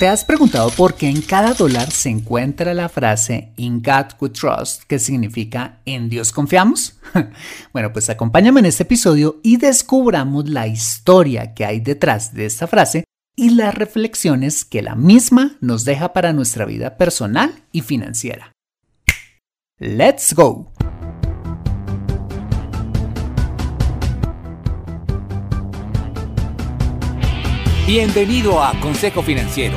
¿te has preguntado por qué en cada dólar se encuentra la frase In God we trust, que significa En Dios confiamos? bueno, pues acompáñame en este episodio y descubramos la historia que hay detrás de esta frase y las reflexiones que la misma nos deja para nuestra vida personal y financiera. ¡Let's go! Bienvenido a Consejo Financiero,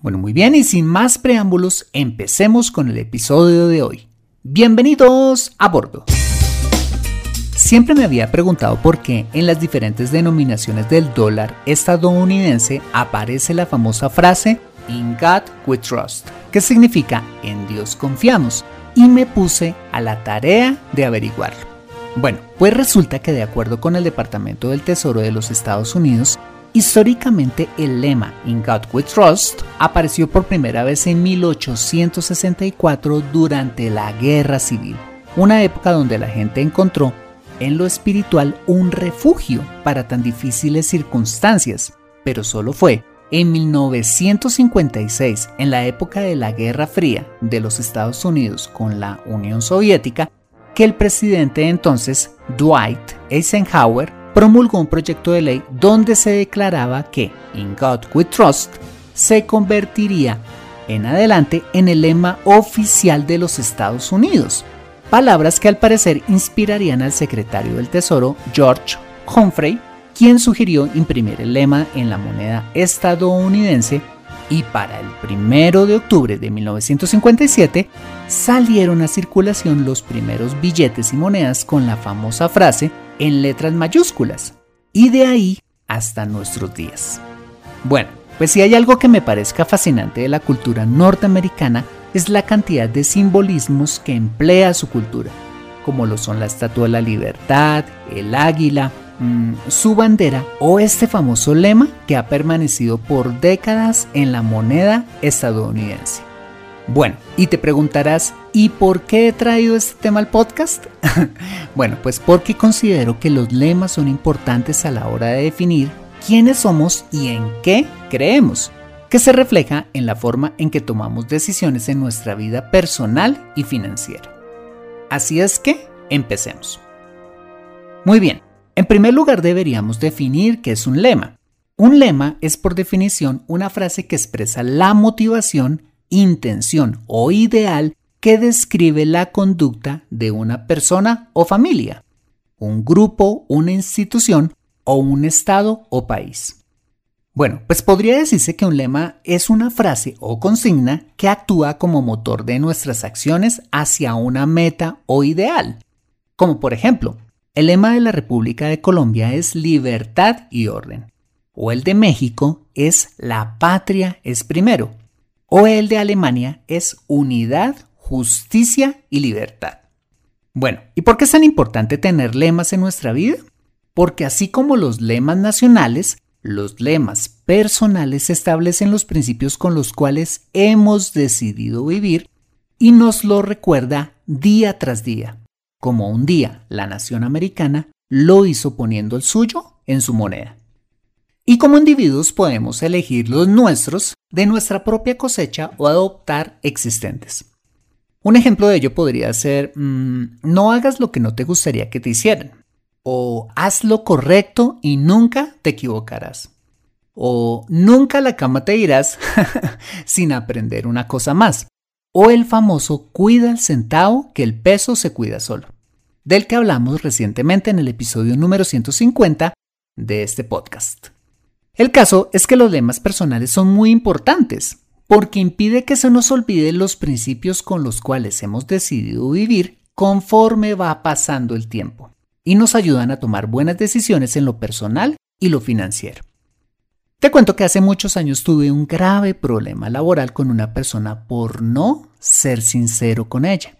Bueno, muy bien y sin más preámbulos, empecemos con el episodio de hoy. Bienvenidos a bordo. Siempre me había preguntado por qué en las diferentes denominaciones del dólar estadounidense aparece la famosa frase In God we trust, que significa en Dios confiamos, y me puse a la tarea de averiguarlo. Bueno, pues resulta que de acuerdo con el Departamento del Tesoro de los Estados Unidos, históricamente el lema In God We Trust apareció por primera vez en 1864 durante la Guerra Civil, una época donde la gente encontró en lo espiritual un refugio para tan difíciles circunstancias, pero solo fue en 1956, en la época de la Guerra Fría de los Estados Unidos con la Unión Soviética, que el presidente entonces, Dwight Eisenhower, promulgó un proyecto de ley donde se declaraba que In God We Trust se convertiría en adelante en el lema oficial de los Estados Unidos, palabras que al parecer inspirarían al secretario del Tesoro George Humphrey, quien sugirió imprimir el lema en la moneda estadounidense y para el 1 de octubre de 1957 salieron a circulación los primeros billetes y monedas con la famosa frase en letras mayúsculas y de ahí hasta nuestros días. Bueno, pues si hay algo que me parezca fascinante de la cultura norteamericana es la cantidad de simbolismos que emplea su cultura, como lo son la Estatua de la Libertad, el águila, Mm, su bandera o este famoso lema que ha permanecido por décadas en la moneda estadounidense. Bueno, y te preguntarás, ¿y por qué he traído este tema al podcast? bueno, pues porque considero que los lemas son importantes a la hora de definir quiénes somos y en qué creemos, que se refleja en la forma en que tomamos decisiones en nuestra vida personal y financiera. Así es que, empecemos. Muy bien, en primer lugar deberíamos definir qué es un lema. Un lema es por definición una frase que expresa la motivación, intención o ideal que describe la conducta de una persona o familia, un grupo, una institución o un estado o país. Bueno, pues podría decirse que un lema es una frase o consigna que actúa como motor de nuestras acciones hacia una meta o ideal. Como por ejemplo, el lema de la República de Colombia es libertad y orden. O el de México es la patria es primero. O el de Alemania es unidad, justicia y libertad. Bueno, ¿y por qué es tan importante tener lemas en nuestra vida? Porque así como los lemas nacionales, los lemas personales establecen los principios con los cuales hemos decidido vivir y nos lo recuerda día tras día, como un día la nación americana lo hizo poniendo el suyo en su moneda. Y como individuos podemos elegir los nuestros de nuestra propia cosecha o adoptar existentes. Un ejemplo de ello podría ser, mm, no hagas lo que no te gustaría que te hicieran o haz lo correcto y nunca te equivocarás. O nunca a la cama te irás sin aprender una cosa más. O el famoso cuida el centavo que el peso se cuida solo, del que hablamos recientemente en el episodio número 150 de este podcast. El caso es que los lemas personales son muy importantes porque impide que se nos olviden los principios con los cuales hemos decidido vivir conforme va pasando el tiempo y nos ayudan a tomar buenas decisiones en lo personal y lo financiero. Te cuento que hace muchos años tuve un grave problema laboral con una persona por no ser sincero con ella.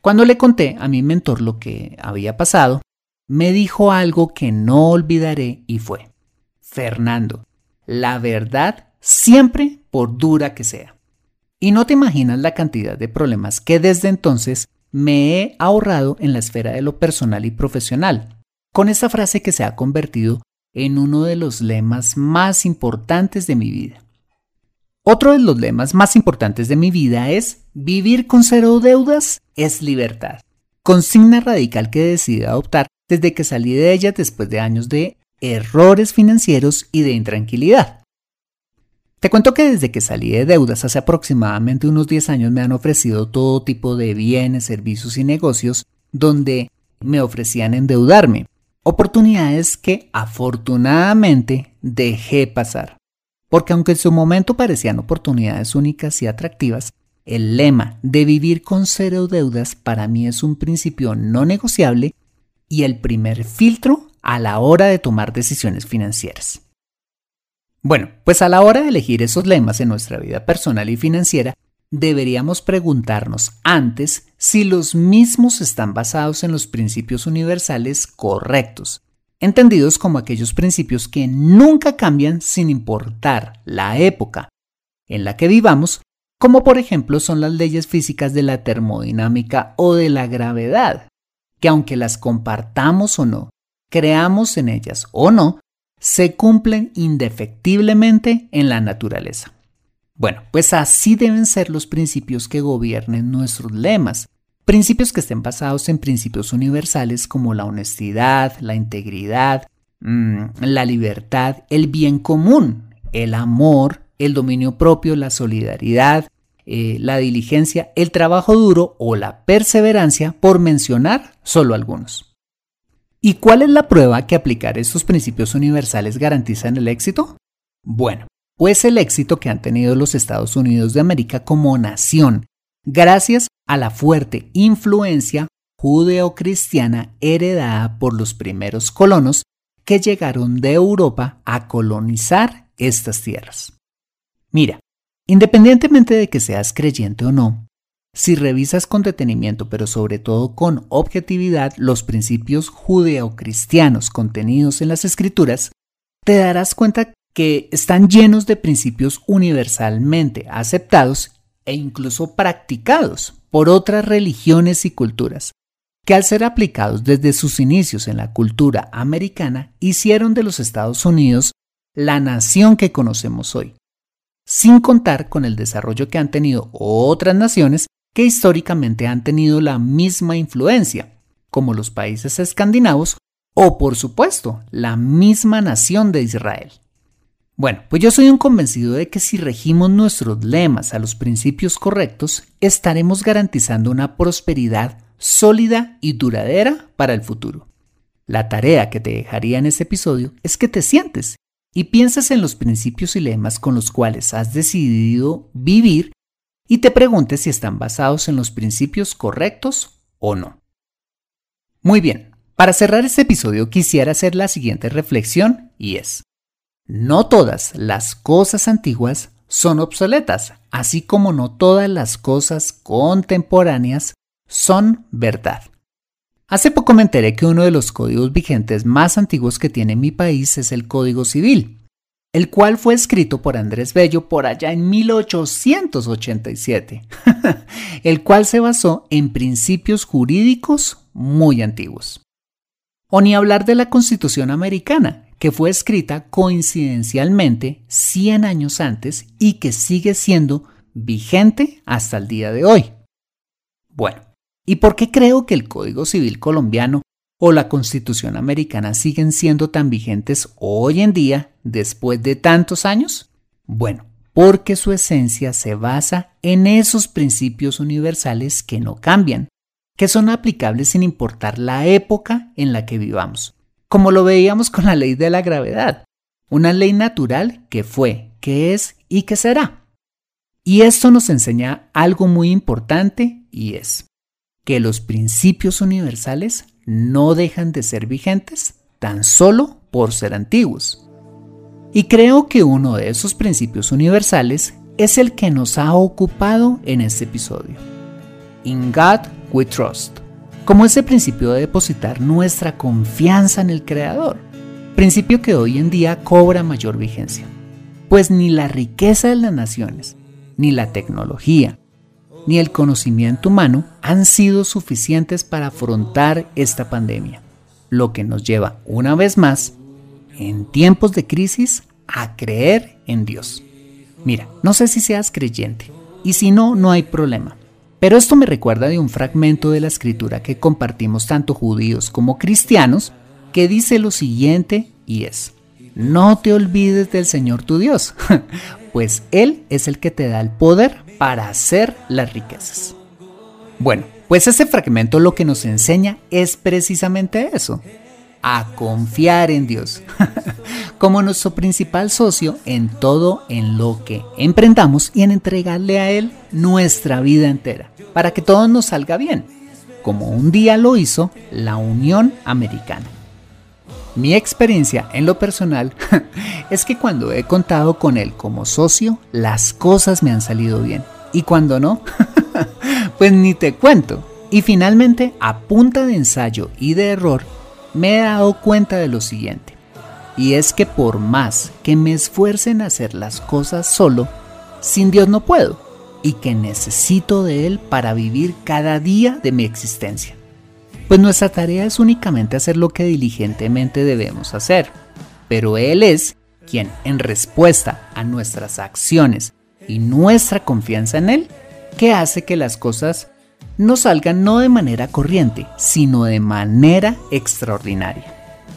Cuando le conté a mi mentor lo que había pasado, me dijo algo que no olvidaré y fue, Fernando, la verdad siempre por dura que sea. Y no te imaginas la cantidad de problemas que desde entonces me he ahorrado en la esfera de lo personal y profesional, con esa frase que se ha convertido en uno de los lemas más importantes de mi vida. Otro de los lemas más importantes de mi vida es vivir con cero deudas es libertad, consigna radical que decidí adoptar desde que salí de ella después de años de errores financieros y de intranquilidad. Te cuento que desde que salí de deudas hace aproximadamente unos 10 años me han ofrecido todo tipo de bienes, servicios y negocios donde me ofrecían endeudarme. Oportunidades que afortunadamente dejé pasar. Porque aunque en su momento parecían oportunidades únicas y atractivas, el lema de vivir con cero deudas para mí es un principio no negociable y el primer filtro a la hora de tomar decisiones financieras. Bueno, pues a la hora de elegir esos lemas en nuestra vida personal y financiera, deberíamos preguntarnos antes si los mismos están basados en los principios universales correctos, entendidos como aquellos principios que nunca cambian sin importar la época en la que vivamos, como por ejemplo son las leyes físicas de la termodinámica o de la gravedad, que aunque las compartamos o no, creamos en ellas o no, se cumplen indefectiblemente en la naturaleza. Bueno, pues así deben ser los principios que gobiernen nuestros lemas, principios que estén basados en principios universales como la honestidad, la integridad, mm, la libertad, el bien común, el amor, el dominio propio, la solidaridad, eh, la diligencia, el trabajo duro o la perseverancia, por mencionar solo algunos. ¿Y cuál es la prueba que aplicar estos principios universales garantizan el éxito? Bueno, pues el éxito que han tenido los Estados Unidos de América como nación, gracias a la fuerte influencia judeocristiana heredada por los primeros colonos que llegaron de Europa a colonizar estas tierras. Mira, independientemente de que seas creyente o no, si revisas con detenimiento, pero sobre todo con objetividad, los principios judeocristianos contenidos en las escrituras, te darás cuenta que están llenos de principios universalmente aceptados e incluso practicados por otras religiones y culturas, que al ser aplicados desde sus inicios en la cultura americana, hicieron de los Estados Unidos la nación que conocemos hoy, sin contar con el desarrollo que han tenido otras naciones que históricamente han tenido la misma influencia, como los países escandinavos o, por supuesto, la misma nación de Israel. Bueno, pues yo soy un convencido de que si regimos nuestros lemas a los principios correctos, estaremos garantizando una prosperidad sólida y duradera para el futuro. La tarea que te dejaría en este episodio es que te sientes y pienses en los principios y lemas con los cuales has decidido vivir y te preguntes si están basados en los principios correctos o no. Muy bien, para cerrar este episodio quisiera hacer la siguiente reflexión y es, no todas las cosas antiguas son obsoletas, así como no todas las cosas contemporáneas son verdad. Hace poco me enteré que uno de los códigos vigentes más antiguos que tiene mi país es el Código Civil, el cual fue escrito por Andrés Bello por allá en 1887, el cual se basó en principios jurídicos muy antiguos. O ni hablar de la Constitución americana, que fue escrita coincidencialmente 100 años antes y que sigue siendo vigente hasta el día de hoy. Bueno, ¿Y por qué creo que el Código Civil colombiano o la Constitución americana siguen siendo tan vigentes hoy en día después de tantos años? Bueno, porque su esencia se basa en esos principios universales que no cambian, que son aplicables sin importar la época en la que vivamos, como lo veíamos con la ley de la gravedad, una ley natural que fue, que es y que será. Y esto nos enseña algo muy importante y es, que los principios universales no dejan de ser vigentes tan solo por ser antiguos. Y creo que uno de esos principios universales es el que nos ha ocupado en este episodio. In God we trust, como ese principio de depositar nuestra confianza en el Creador, principio que hoy en día cobra mayor vigencia, pues ni la riqueza de las naciones, ni la tecnología, ni el conocimiento humano han sido suficientes para afrontar esta pandemia, lo que nos lleva una vez más, en tiempos de crisis, a creer en Dios. Mira, no sé si seas creyente, y si no, no hay problema. Pero esto me recuerda de un fragmento de la escritura que compartimos tanto judíos como cristianos, que dice lo siguiente y es, no te olvides del Señor tu Dios, pues Él es el que te da el poder para hacer las riquezas. Bueno, pues ese fragmento lo que nos enseña es precisamente eso, a confiar en Dios, como nuestro principal socio en todo en lo que emprendamos y en entregarle a Él nuestra vida entera, para que todo nos salga bien, como un día lo hizo la Unión Americana. Mi experiencia en lo personal es que cuando he contado con él como socio, las cosas me han salido bien. Y cuando no, pues ni te cuento. Y finalmente, a punta de ensayo y de error, me he dado cuenta de lo siguiente. Y es que por más que me esfuerce en hacer las cosas solo, sin Dios no puedo. Y que necesito de Él para vivir cada día de mi existencia pues nuestra tarea es únicamente hacer lo que diligentemente debemos hacer. Pero Él es quien, en respuesta a nuestras acciones y nuestra confianza en Él, que hace que las cosas no salgan no de manera corriente, sino de manera extraordinaria.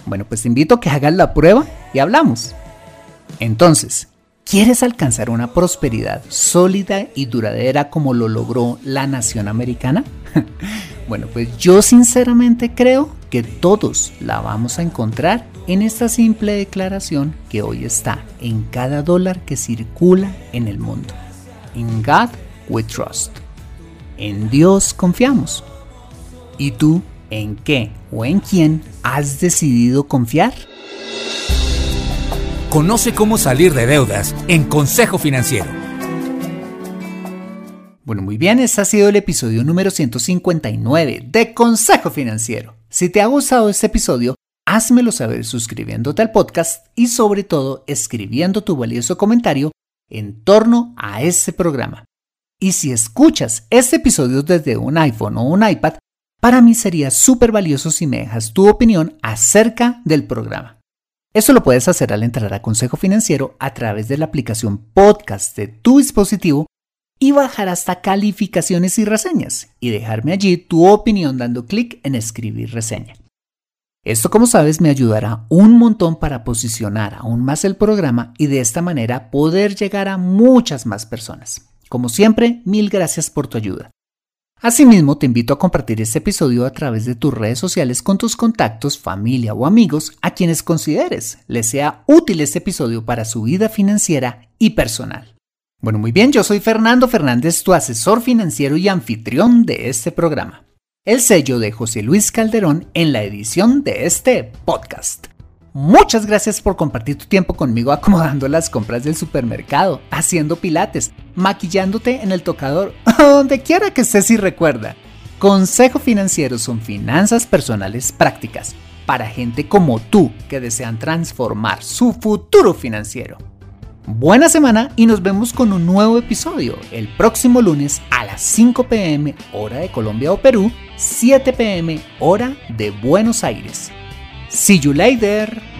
Bueno, pues te invito a que hagas la prueba y hablamos. Entonces, ¿quieres alcanzar una prosperidad sólida y duradera como lo logró la nación americana? Bueno, pues yo sinceramente creo que todos la vamos a encontrar en esta simple declaración que hoy está en cada dólar que circula en el mundo. In God we trust. En Dios confiamos. ¿Y tú en qué o en quién has decidido confiar? Conoce cómo salir de deudas en Consejo Financiero bueno, muy bien, este ha sido el episodio número 159 de Consejo Financiero. Si te ha gustado este episodio, házmelo saber suscribiéndote al podcast y sobre todo escribiendo tu valioso comentario en torno a este programa. Y si escuchas este episodio desde un iPhone o un iPad, para mí sería súper valioso si me dejas tu opinión acerca del programa. Eso lo puedes hacer al entrar a Consejo Financiero a través de la aplicación podcast de tu dispositivo y bajar hasta calificaciones y reseñas y dejarme allí tu opinión dando clic en escribir reseña. Esto como sabes me ayudará un montón para posicionar aún más el programa y de esta manera poder llegar a muchas más personas. Como siempre, mil gracias por tu ayuda. Asimismo, te invito a compartir este episodio a través de tus redes sociales con tus contactos, familia o amigos a quienes consideres les sea útil este episodio para su vida financiera y personal. Bueno, muy bien, yo soy Fernando Fernández, tu asesor financiero y anfitrión de este programa. El sello de José Luis Calderón en la edición de este podcast. Muchas gracias por compartir tu tiempo conmigo acomodando las compras del supermercado, haciendo pilates, maquillándote en el tocador, donde quiera que estés y recuerda. Consejo Financiero son finanzas personales prácticas para gente como tú que desean transformar su futuro financiero. Buena semana y nos vemos con un nuevo episodio el próximo lunes a las 5 pm hora de Colombia o Perú, 7 pm hora de Buenos Aires. See you later.